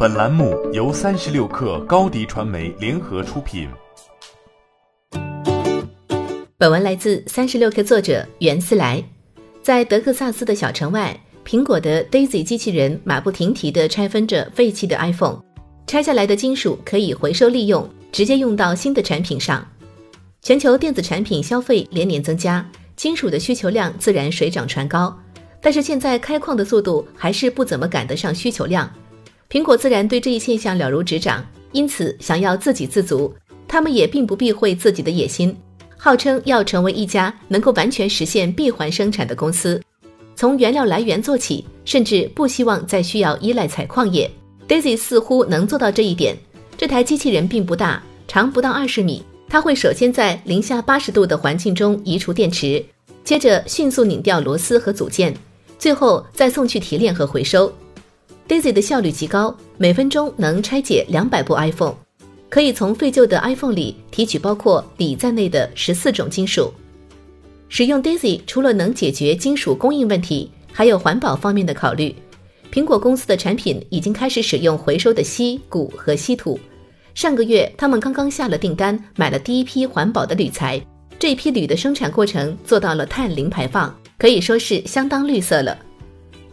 本栏目由三十六氪高低传媒联合出品。本文来自三十六氪作者袁思来。在德克萨斯的小城外，苹果的 Daisy 机器人马不停蹄地拆分着废弃的 iPhone，拆下来的金属可以回收利用，直接用到新的产品上。全球电子产品消费连年增加，金属的需求量自然水涨船高。但是现在开矿的速度还是不怎么赶得上需求量，苹果自然对这一现象了如指掌，因此想要自给自足，他们也并不避讳自己的野心，号称要成为一家能够完全实现闭环生产的公司，从原料来源做起，甚至不希望再需要依赖采矿业。Daisy 似乎能做到这一点。这台机器人并不大，长不到二十米，它会首先在零下八十度的环境中移除电池，接着迅速拧掉螺丝和组件。最后再送去提炼和回收。Daisy 的效率极高，每分钟能拆解两百部 iPhone，可以从废旧的 iPhone 里提取包括锂在内的十四种金属。使用 Daisy 除了能解决金属供应问题，还有环保方面的考虑。苹果公司的产品已经开始使用回收的锡、钴和稀土。上个月，他们刚刚下了订单，买了第一批环保的铝材。这批铝的生产过程做到了碳零排放。可以说是相当绿色了。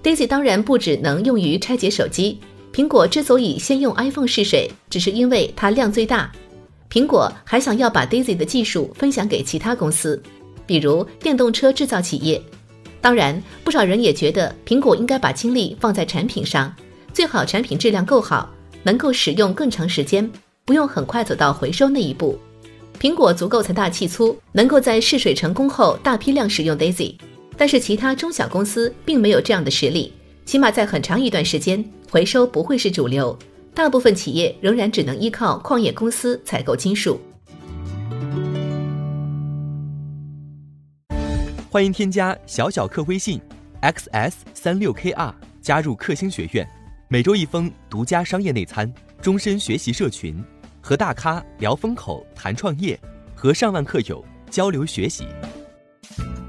Daisy 当然不只能用于拆解手机。苹果之所以先用 iPhone 试水，只是因为它量最大。苹果还想要把 Daisy 的技术分享给其他公司，比如电动车制造企业。当然，不少人也觉得苹果应该把精力放在产品上，最好产品质量够好，能够使用更长时间，不用很快走到回收那一步。苹果足够财大气粗，能够在试水成功后大批量使用 Daisy。但是其他中小公司并没有这样的实力，起码在很长一段时间，回收不会是主流。大部分企业仍然只能依靠矿业公司采购金属。欢迎添加小小客微信，xs 三六 kr，加入克星学院，每周一封独家商业内参，终身学习社群，和大咖聊风口、谈创业，和上万客友交流学习。